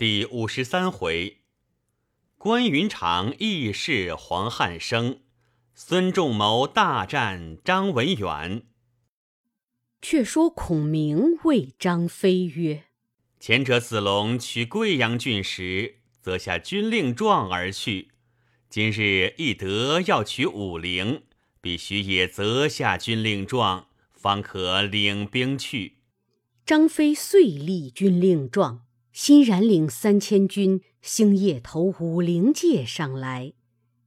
第五十三回，关云长义释黄汉升，孙仲谋大战张文远。却说孔明谓张飞曰：“前者子龙取贵阳郡时，则下军令状而去；今日翼德要取武陵，必须也择下军令状，方可领兵去。”张飞遂立军令状。欣然领三千军，星夜投武陵界上来。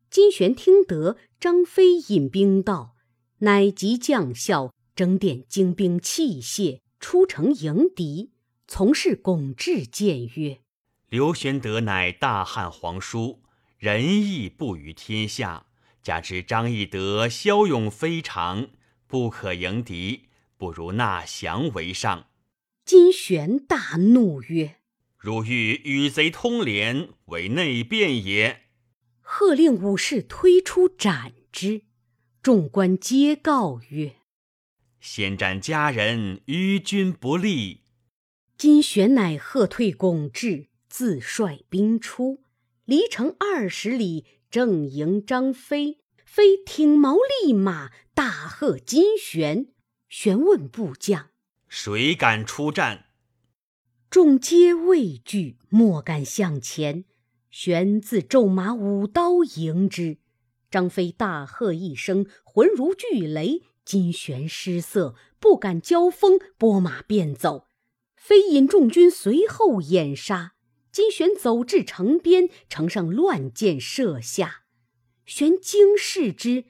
金旋听得张飞引兵到，乃即将校整点精兵器械，出城迎敌。从事巩志谏曰：“刘玄德乃大汉皇叔，仁义布于天下。加之张翼德骁勇非常，不可迎敌，不如纳降为上。”金旋大怒曰：如欲与贼通联，为内变也。喝令武士推出斩之。众官皆告曰：“先斩家人，于君不利。”金旋乃喝退巩志，自率兵出，离城二十里，正迎张飞。飞挺矛立马，大喝金旋。旋问部将：“谁敢出战？”众皆畏惧，莫敢向前。玄自骤马舞刀迎之，张飞大喝一声，浑如巨雷。金旋失色，不敢交锋，拨马便走。飞引众军随后掩杀。金旋走至城边，城上乱箭射下。玄惊视之，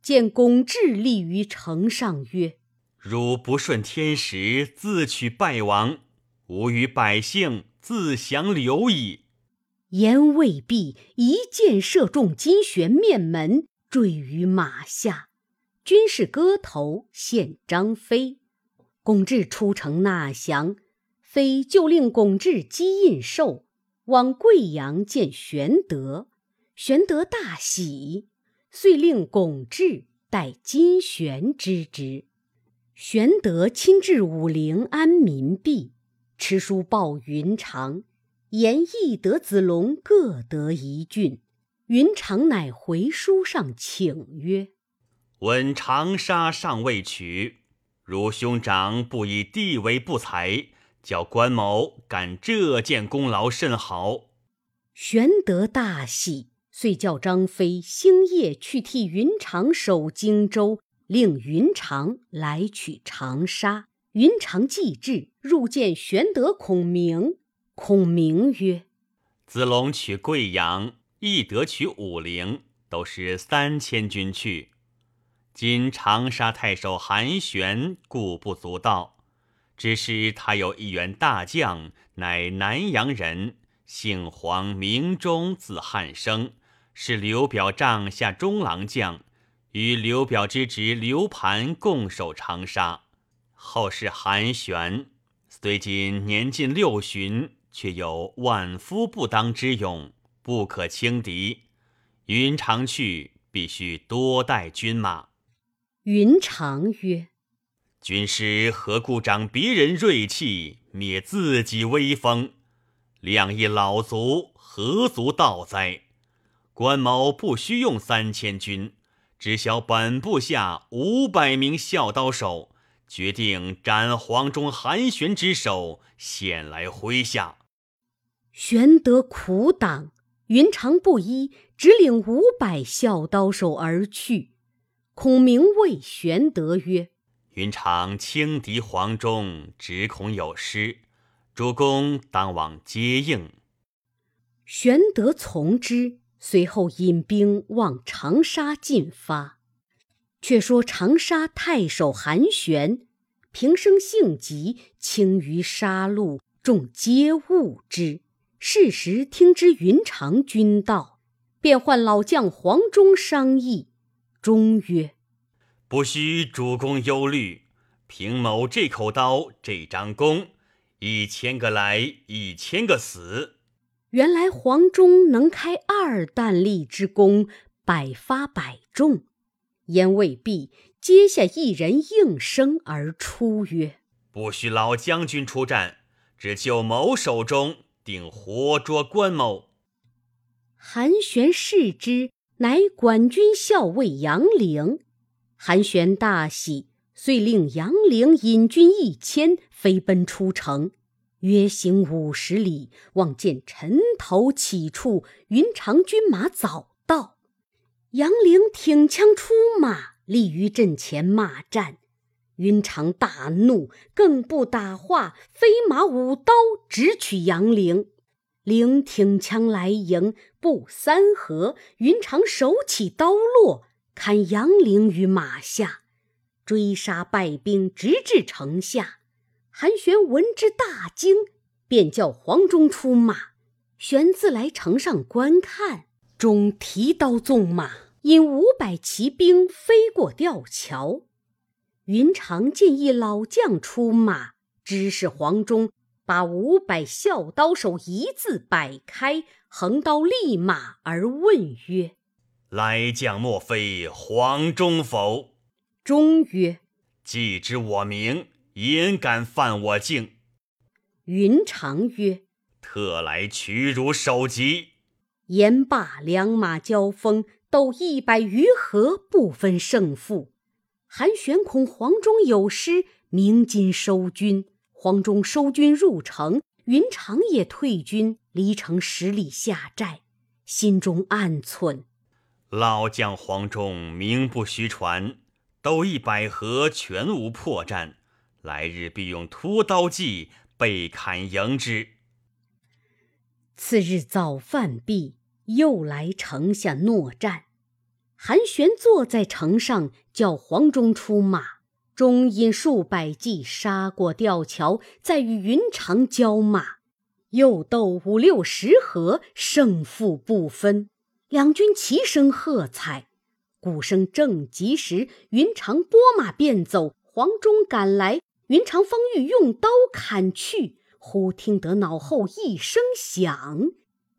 见巩志立于城上，曰：“汝不顺天时，自取败亡。”吾与百姓自降留矣。言未毕，一箭射中金旋面门，坠于马下。军士割头献张飞。巩志出城纳降，飞就令巩志击印绶，往贵阳见玄德。玄德大喜，遂令巩志代金旋之职。玄德亲至武陵安民毕。持书报云长，言翼德、子龙各得一郡。云长乃回书上请曰：“闻长沙尚未取，如兄长不以地为不才，叫关某感这件功劳甚好。”玄德大喜，遂叫张飞星夜去替云长守荆州，令云长来取长沙。云长既至，入见玄德、孔明。孔明曰：“子龙取贵阳，翼德取武陵，都是三千军去。今长沙太守韩玄故不足道，只是他有一员大将，乃南阳人，姓黄，名忠，字汉升，是刘表帐下中郎将，与刘表之侄刘盘共守长沙。”后世韩玄，虽今年近六旬，却有万夫不当之勇，不可轻敌。云长去，必须多带军马。云长曰：“军师何故长别人锐气，灭自己威风？两翼老卒，何足道哉？关某不需用三千军，只消本部下五百名孝刀手。”决定斩黄忠、韩玄之首，献来麾下。玄德苦挡，云长不依，只领五百孝刀手而去。孔明谓玄德曰：“云长轻敌黄忠，只恐有失，主公当往接应。”玄德从之，随后引兵往长沙进发。却说长沙太守韩玄，平生性急，轻于杀戮，众皆恶之。是时听之云长君道，便唤老将黄忠商议。忠曰：“不须主公忧虑，凭某这口刀，这张弓，一千个来，一千个死。”原来黄忠能开二弹力之弓，百发百中。言未毕，阶下一人应声而出，曰：“不许老将军出战，只就某手中定活捉关某。韩玄视之，乃管军校尉杨凌。韩玄大喜，遂令杨凌引军一千，飞奔出城。约行五十里，望见尘头起处，云长军马早到。杨凌挺枪出马，立于阵前骂战。云长大怒，更不打话，飞马舞刀直取杨凌。凌挺枪来迎，不三合，云长手起刀落，砍杨凌于马下，追杀败兵，直至城下。韩玄闻之大惊，便叫黄忠出马。玄自来城上观看，忠提刀纵马，引五百骑兵飞过吊桥。云长见一老将出马，知是黄忠，把五百笑刀手一字摆开，横刀立马而问曰：“来将莫非黄忠否？”忠曰：“既知我名，焉敢犯我境？”云长曰：“特来取汝首级。”言罢，两马交锋，斗一百余合，不分胜负。韩玄恐黄忠有失，鸣金收军。黄忠收军入城，云长也退军，离城十里下寨，心中暗忖：老将黄忠名不虚传，斗一百合全无破绽，来日必用屠刀计被砍迎之。次日早饭毕，又来城下搦战。韩玄坐在城上，叫黄忠出马。忠引数百骑杀过吊桥，再与云长交马，又斗五六十合，胜负不分。两军齐声喝彩。鼓声正急时，云长拨马便走。黄忠赶来，云长方欲用刀砍去，忽听得脑后一声响，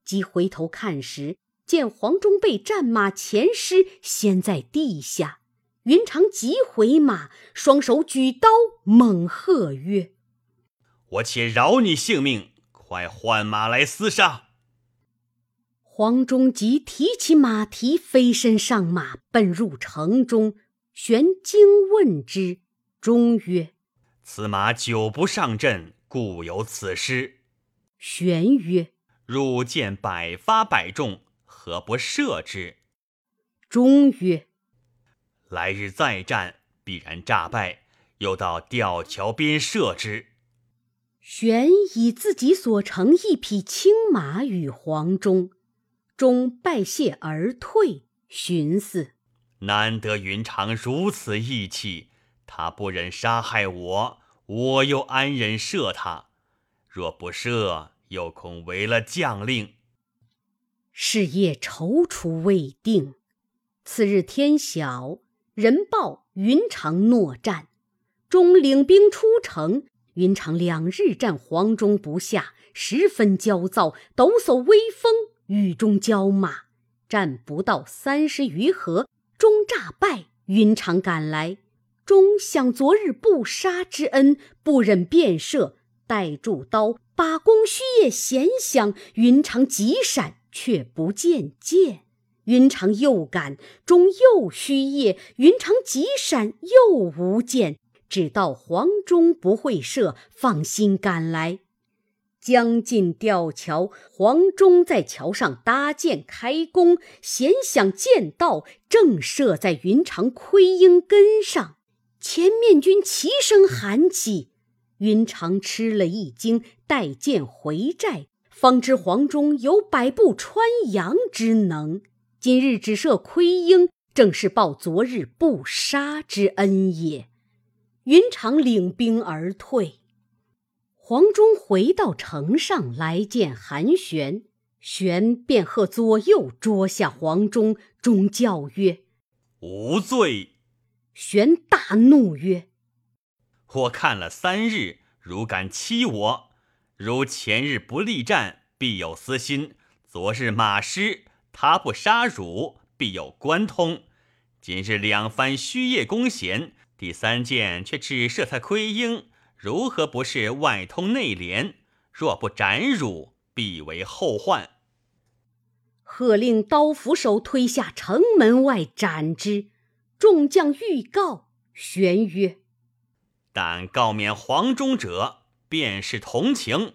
即回头看时。见黄忠被战马前尸掀在地下，云长急回马，双手举刀，猛喝曰：“我且饶你性命，快换马来厮杀！”黄忠即提起马蹄，飞身上马，奔入城中。玄惊问之，忠曰：“此马久不上阵，故有此失。”玄曰：“汝见百发百中。”何不射之？忠曰：“来日再战，必然诈败，又到吊桥边射之。”玄以自己所乘一匹青马与黄忠，忠拜谢而退，寻思：难得云长如此义气，他不忍杀害我，我又安忍射他？若不射，又恐违了将令。是夜踌躇未定，次日天晓，人报云长诺战，中领兵出城。云长两日战黄忠不下，十分焦躁，抖擞威风，雨中交马，战不到三十余合，中诈败。云长赶来，中想昨日不杀之恩，不忍便射，待住刀，把弓虚夜弦响，云长急闪。却不见箭，云长又赶，终又虚夜，云长急闪，又无箭。只道黄忠不会射，放心赶来。将近吊桥，黄忠在桥上搭箭开弓，弦响箭到，正射在云长盔缨根上。前面军齐声喊起，云长吃了一惊，带箭回寨。方知黄忠有百步穿杨之能，今日只射盔缨，正是报昨日不杀之恩也。云长领兵而退，黄忠回到城上来见韩玄，玄便喝左右捉下黄忠，忠叫曰：“无罪。”玄大怒曰：“我看了三日，如敢欺我！”如前日不力战，必有私心；昨日马失，他不杀汝，必有关通。今日两番虚夜弓弦，第三箭却只射他盔缨，如何不是外通内连？若不斩汝，必为后患。喝令刀斧手推下城门外斩之。众将欲告，玄曰：“但告免黄忠者，便是同情。”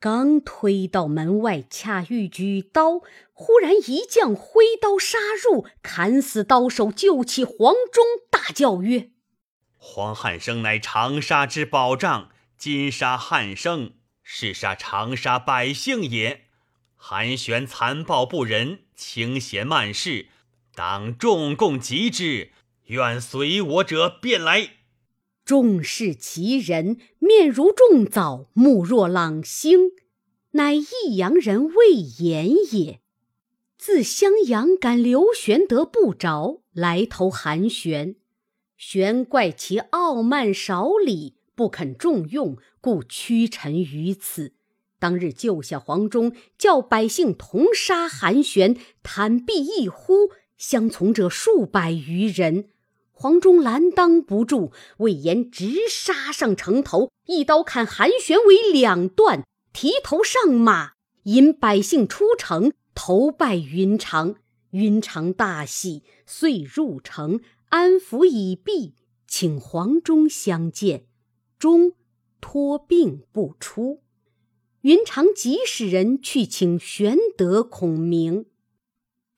刚推到门外，恰欲举刀，忽然一将挥刀杀入，砍死刀手，救起黄忠，大叫曰：“黄汉升乃长沙之保障，今杀汉升，是杀长沙百姓也。韩玄残暴不仁，轻贤慢事。”当众共击之，愿随我者便来。众视其人，面如重枣，目若朗星，乃益阳人魏延也。自襄阳赶刘玄德不着，来投韩玄。玄怪其傲慢少礼，不肯重用，故屈臣于此。当日救下黄忠，叫百姓同杀韩玄，坦臂一呼。相从者数百余人，黄忠拦当不住，魏延直杀上城头，一刀砍韩玄为两段，提头上马，引百姓出城投拜云长。云长大喜，遂入城安抚已毕，请黄忠相见。忠托病不出，云长即使人去请玄德、孔明。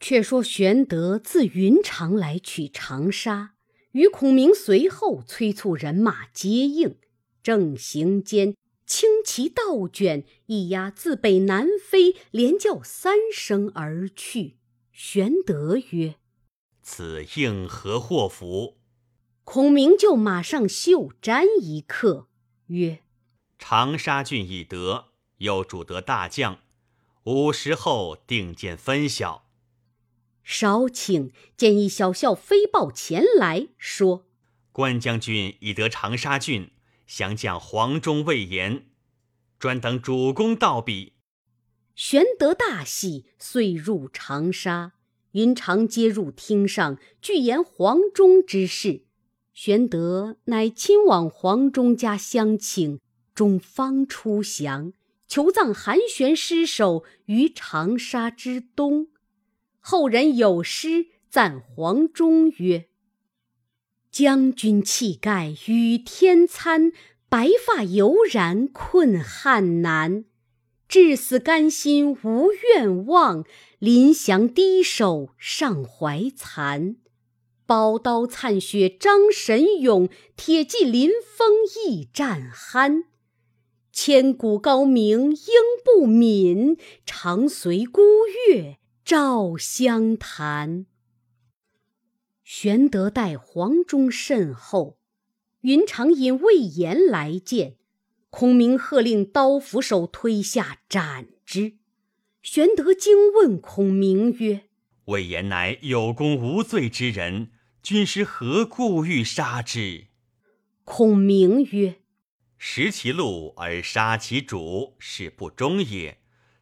却说玄德自云长来取长沙，与孔明随后催促人马接应。正行间，轻骑倒卷，一押自北南飞，连叫三声而去。玄德曰：“此应何祸福？”孔明就马上袖沾一刻，曰：“长沙郡已得，又主得大将，五时后定见分晓。”少顷，见一小校飞报前来说：“关将军已得长沙郡，降将黄忠、魏延，专等主公到彼。”玄德大喜，遂入长沙。云长接入厅上，具言黄忠之事。玄德乃亲往黄忠家相请，终方出降，求葬韩玄尸首于长沙之东。后人有诗赞黄忠曰：“将军气概与天参，白发犹然困汉难。至死甘心无愿望，临降低首尚怀惭。宝刀灿雪张神勇，铁骑临风亦战酣。千古高名应不泯，常随孤月。”赵相谈。玄德待黄忠甚厚，云长引魏延来见，孔明喝令刀斧手推下斩之。玄德惊问孔明曰：“魏延乃有功无罪之人，军师何故欲杀之？”孔明曰：“食其禄而杀其主，是不忠也。”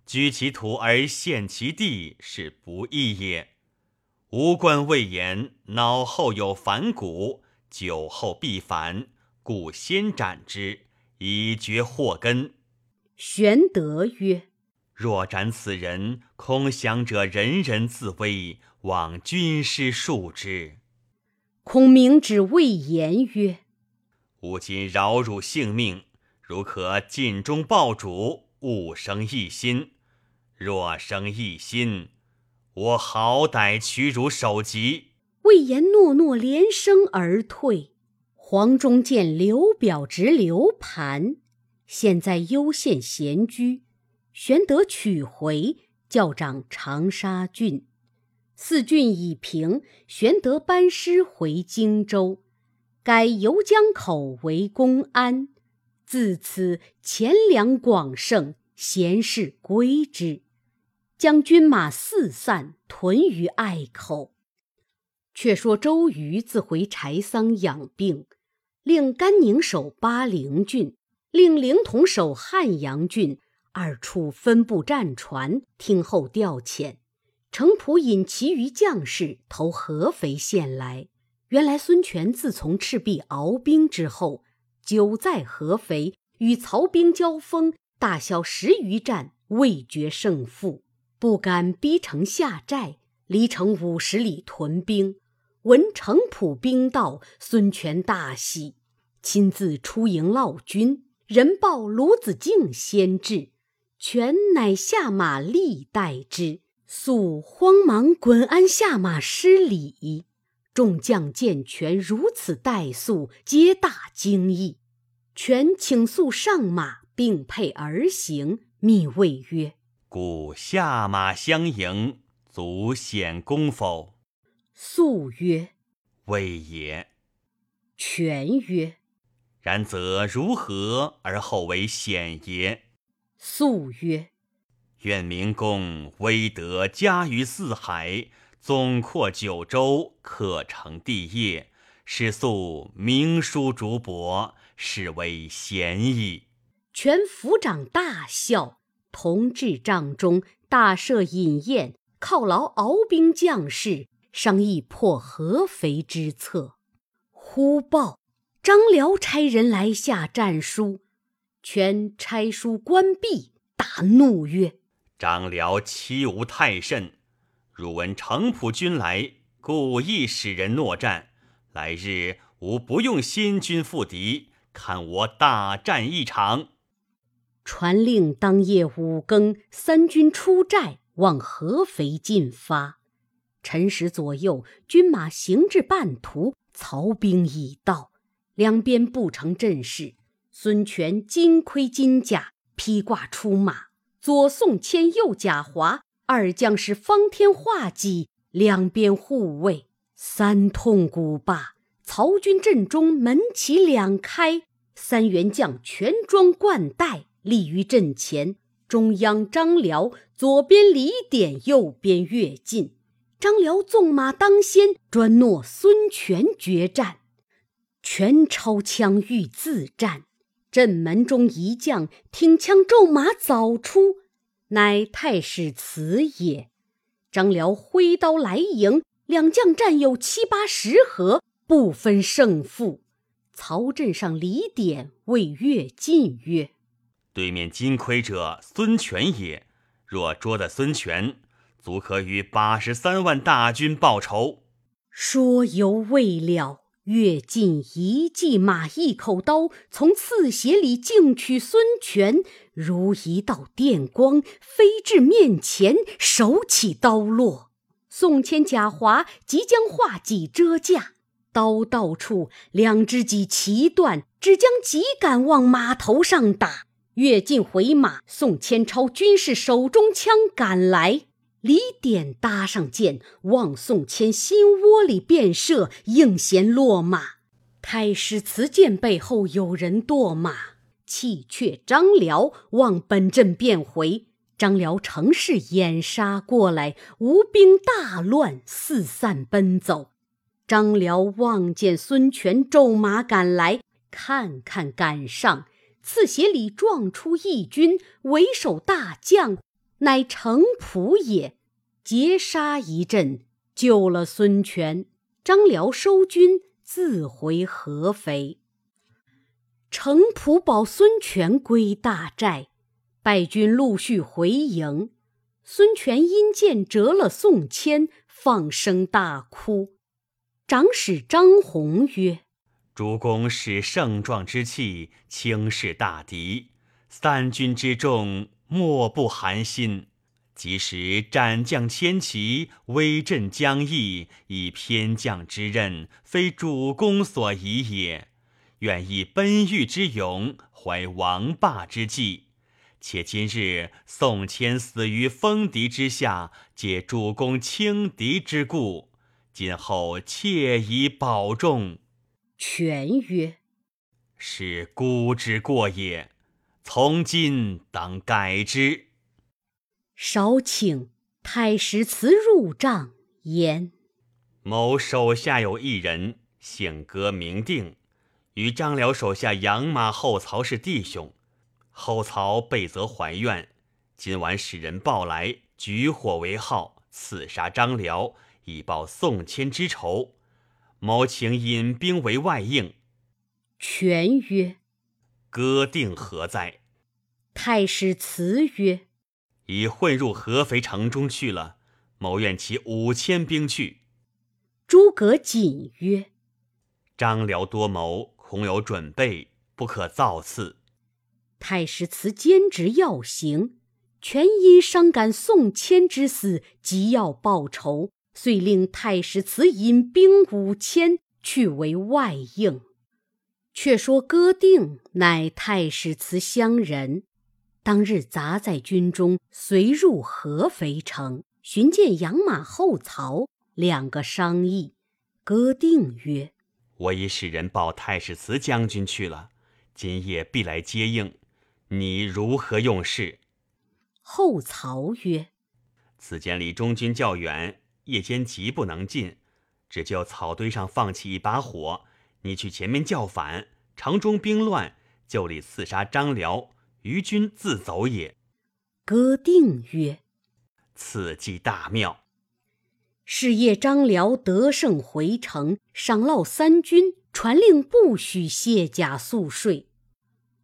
居其土而陷其地，是不义也。吾观魏延脑后有反骨，酒后必反，故先斩之，以绝祸根。玄德曰：“若斩此人，空降者人人自危，望军师恕之。”孔明指魏延曰：“吾今饶汝性命，如可尽忠报主，勿生异心。”若生异心，我好歹取汝首级。魏延诺诺，连声而退。黄忠见刘表执刘盘，现在幽县闲居。玄德取回，教掌长沙郡。四郡已平，玄德班师回荆州，改游江口为公安。自此钱粮广盛，贤士归之。将军马四散，屯于隘口。却说周瑜自回柴桑养病，令甘宁守巴陵郡，令凌统守汉阳郡，二处分布战船，听候调遣。程普引其余将士投合肥县来。原来孙权自从赤壁鏖兵之后，久在合肥，与曹兵交锋，大小十余战，未决胜负，不敢逼城下寨，离城五十里屯兵。闻城濮兵到，孙权大喜，亲自出营犒军。人报卢子敬先至，权乃下马立待之。肃慌忙滚鞍下马施礼。众将见权如此待肃，皆大惊异。权请肃上马，并辔而行，密谓曰：“故下马相迎，足显功否？”素曰：“未也。”权曰：“然则如何而后为显也？”素曰：“愿明公威德加于四海。”总括九州，可成帝业，是素明书竹帛，是为贤矣。权府长大笑，同至帐中，大设饮宴，犒劳敖兵将士，商议破合肥之策。忽报张辽差人来下战书，权差书关闭，大怒曰：“张辽欺吾太甚！”汝闻城濮军来，故意使人诺战。来日吾不用新军赴敌，看我大战一场。传令当夜五更，三军出寨，往合肥进发。辰时左右，军马行至半途，曹兵已到，两边布成阵势。孙权金盔金甲，披挂出马，左宋谦，右贾华。二将士方天画戟，两边护卫。三通鼓罢，曹军阵中门旗两开，三员将全装冠带，立于阵前。中央张辽，左边李典，右边乐进。张辽纵马当先，专诺孙权决战。权抄枪欲自战，阵门中一将挺枪骤马早出。乃太史慈也。张辽挥刀来迎，两将战有七八十合，不分胜负。曹阵上李典谓乐进曰：“对面金盔者孙权也。若捉得孙权，足可与八十三万大军报仇。”说犹未了。跃进一骑马一口刀，从刺鞋里径取孙权，如一道电光飞至面前，手起刀落。宋谦、贾华即将画戟遮架，刀到处，两只戟齐断，只将戟杆往马头上打。跃进回马，宋谦抄军士手中枪赶来。李典搭上箭，往宋谦心窝里便射，应弦落马。太师慈见背后有人堕马，弃却张辽，望本阵便回。张辽乘势掩杀过来，吴兵大乱，四散奔走。张辽望见孙权骤马赶来，看看赶上，刺鞋里撞出一军，为首大将。乃程普也，截杀一阵，救了孙权。张辽收军，自回合肥。程普保孙权归大寨，败军陆续回营。孙权因见折了宋谦，放声大哭。长史张宏曰：“主公使盛壮之气，轻视大敌，三军之众。”莫不寒心。即使斩将千骑，威震疆域，以偏将之任，非主公所宜也。愿以奔御之勇，怀王霸之计。且今日宋谦死于锋敌之下，借主公轻敌之故。今后切宜保重。权曰：“是孤之过也。”从今当改之。少请太史慈入帐言：某手下有一人，姓歌名定，与张辽手下养马后曹是弟兄。后曹备责怀怨，今晚使人报来，举火为号，刺杀张辽，以报宋谦之仇。某请引兵为外应。权曰。歌定何在？太史慈曰：“已混入合肥城中去了。谋愿起五千兵去。”诸葛瑾曰：“张辽多谋，恐有准备，不可造次。”太史慈坚持要行，全因伤感宋谦之死，急要报仇，遂令太史慈引兵五千去为外应。却说歌定乃太史慈乡人，当日杂在军中，随入合肥城，寻见养马后曹，两个商议。歌定曰：“我已使人报太史慈将军去了，今夜必来接应。”你如何用事？后曹曰：“此间离中军较远，夜间急不能进，只就草堆上放起一把火。你去前面叫反，城中兵乱，就里刺杀张辽，于军自走也。”歌定曰：“此计大妙。”是夜张辽得胜回城，赏烙三军，传令不许卸甲宿睡。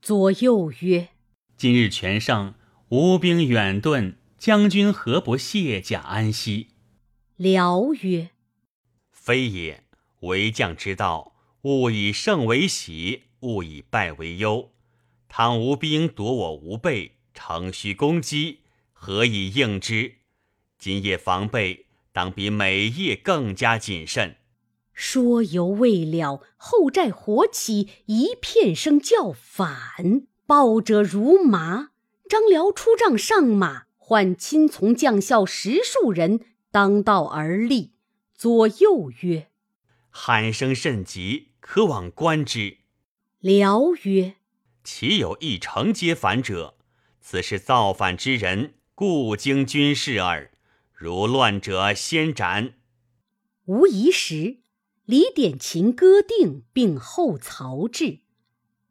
左右曰：“今日全胜，吴兵远遁，将军何不卸甲安息？”辽曰：“非也。为将之道，勿以胜为喜，勿以败为忧。倘吴兵夺我吴备，乘虚攻击，何以应之？今夜防备，当比每夜更加谨慎。”说犹未了，后寨火起，一片声叫反，报者如麻。张辽出帐上马，唤亲从将校十数人当道而立，左右曰：“喊声甚急，可往观之。”辽曰：“岂有一城皆反者？此是造反之人，故经军事耳。如乱者，先斩。”无疑时。李典、秦歌定并后曹至，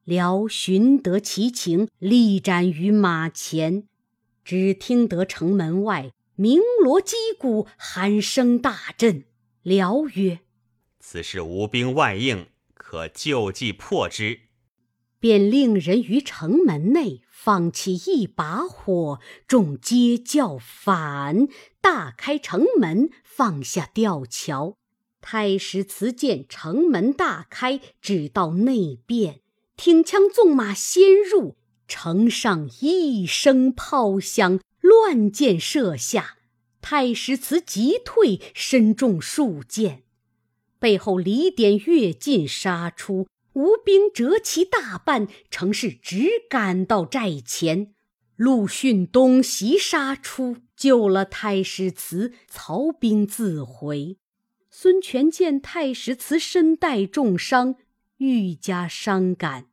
辽寻得其情，力斩于马前。只听得城门外鸣锣击鼓，喊声大震。辽曰：“此事无兵外应，可就计破之。”便令人于城门内放起一把火，众皆叫反，大开城门，放下吊桥。太史慈见城门大开，只到内变，挺枪纵马先入城上，一声炮响，乱箭射下。太史慈急退，身中数箭。背后李典跃进杀出，吴兵折其大半，程氏直赶到寨前。陆逊东袭杀出，救了太史慈，曹兵自回。孙权见太史慈身带重伤，愈加伤感。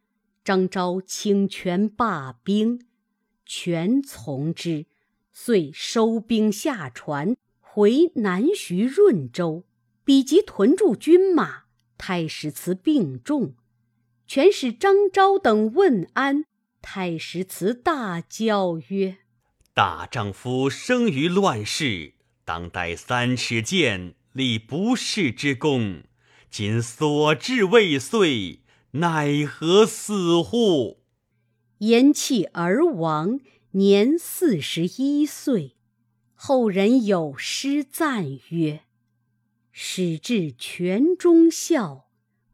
张昭请权罢兵，权从之，遂收兵下船，回南徐润州。比及屯驻军马，太史慈病重，全使张昭等问安。太史慈大叫曰：“大丈夫生于乱世，当带三尺剑。”立不世之功，今所至未遂，奈何死乎？言讫而亡，年四十一岁。后人有诗赞曰：“始至泉中笑，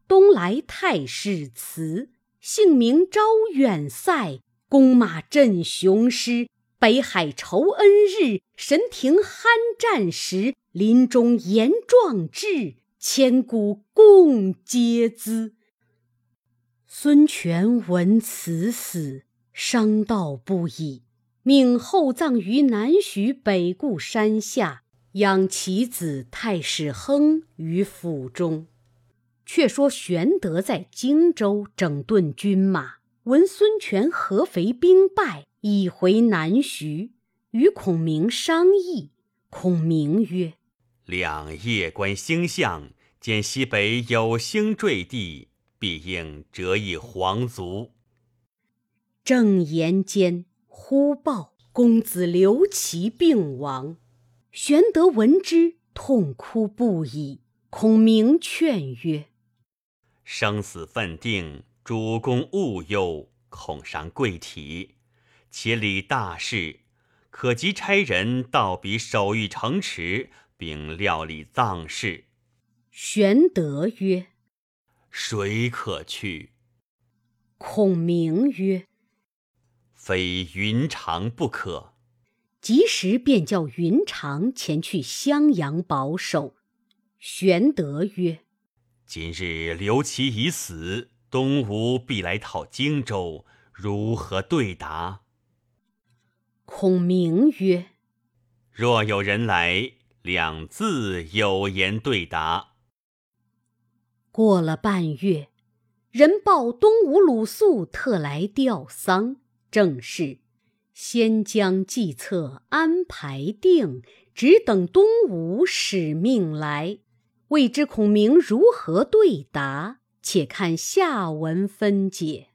东来太史慈。姓名昭远塞，弓马振雄师。北海酬恩日，神庭酣战时。”临终言壮志，千古共嗟资。孙权闻此死，伤悼不已，命厚葬于南徐北固山下，养其子太史亨于府中。却说玄德在荆州整顿军马，闻孙权合肥兵败，已回南徐，与孔明商议。孔明曰：两夜观星象，见西北有星坠地，必应折翼皇族。正言间，忽报公子刘琦病亡。玄德闻之，痛哭不已。孔明劝曰：“生死分定，主公勿忧，恐伤贵体。且理大事，可即差人到彼守御城池，并料理葬事。玄德曰：“谁可去？”孔明曰：“非云长不可。”及时便叫云长前去襄阳保守。玄德曰：“今日刘琦已死，东吴必来讨荆州，如何对答？”孔明曰：“若有人来，两字有言对答。”过了半月。人报东吴鲁肃特来吊丧，正是先将计策安排定，只等东吴使命来。未知孔明如何对答？且看下文分解。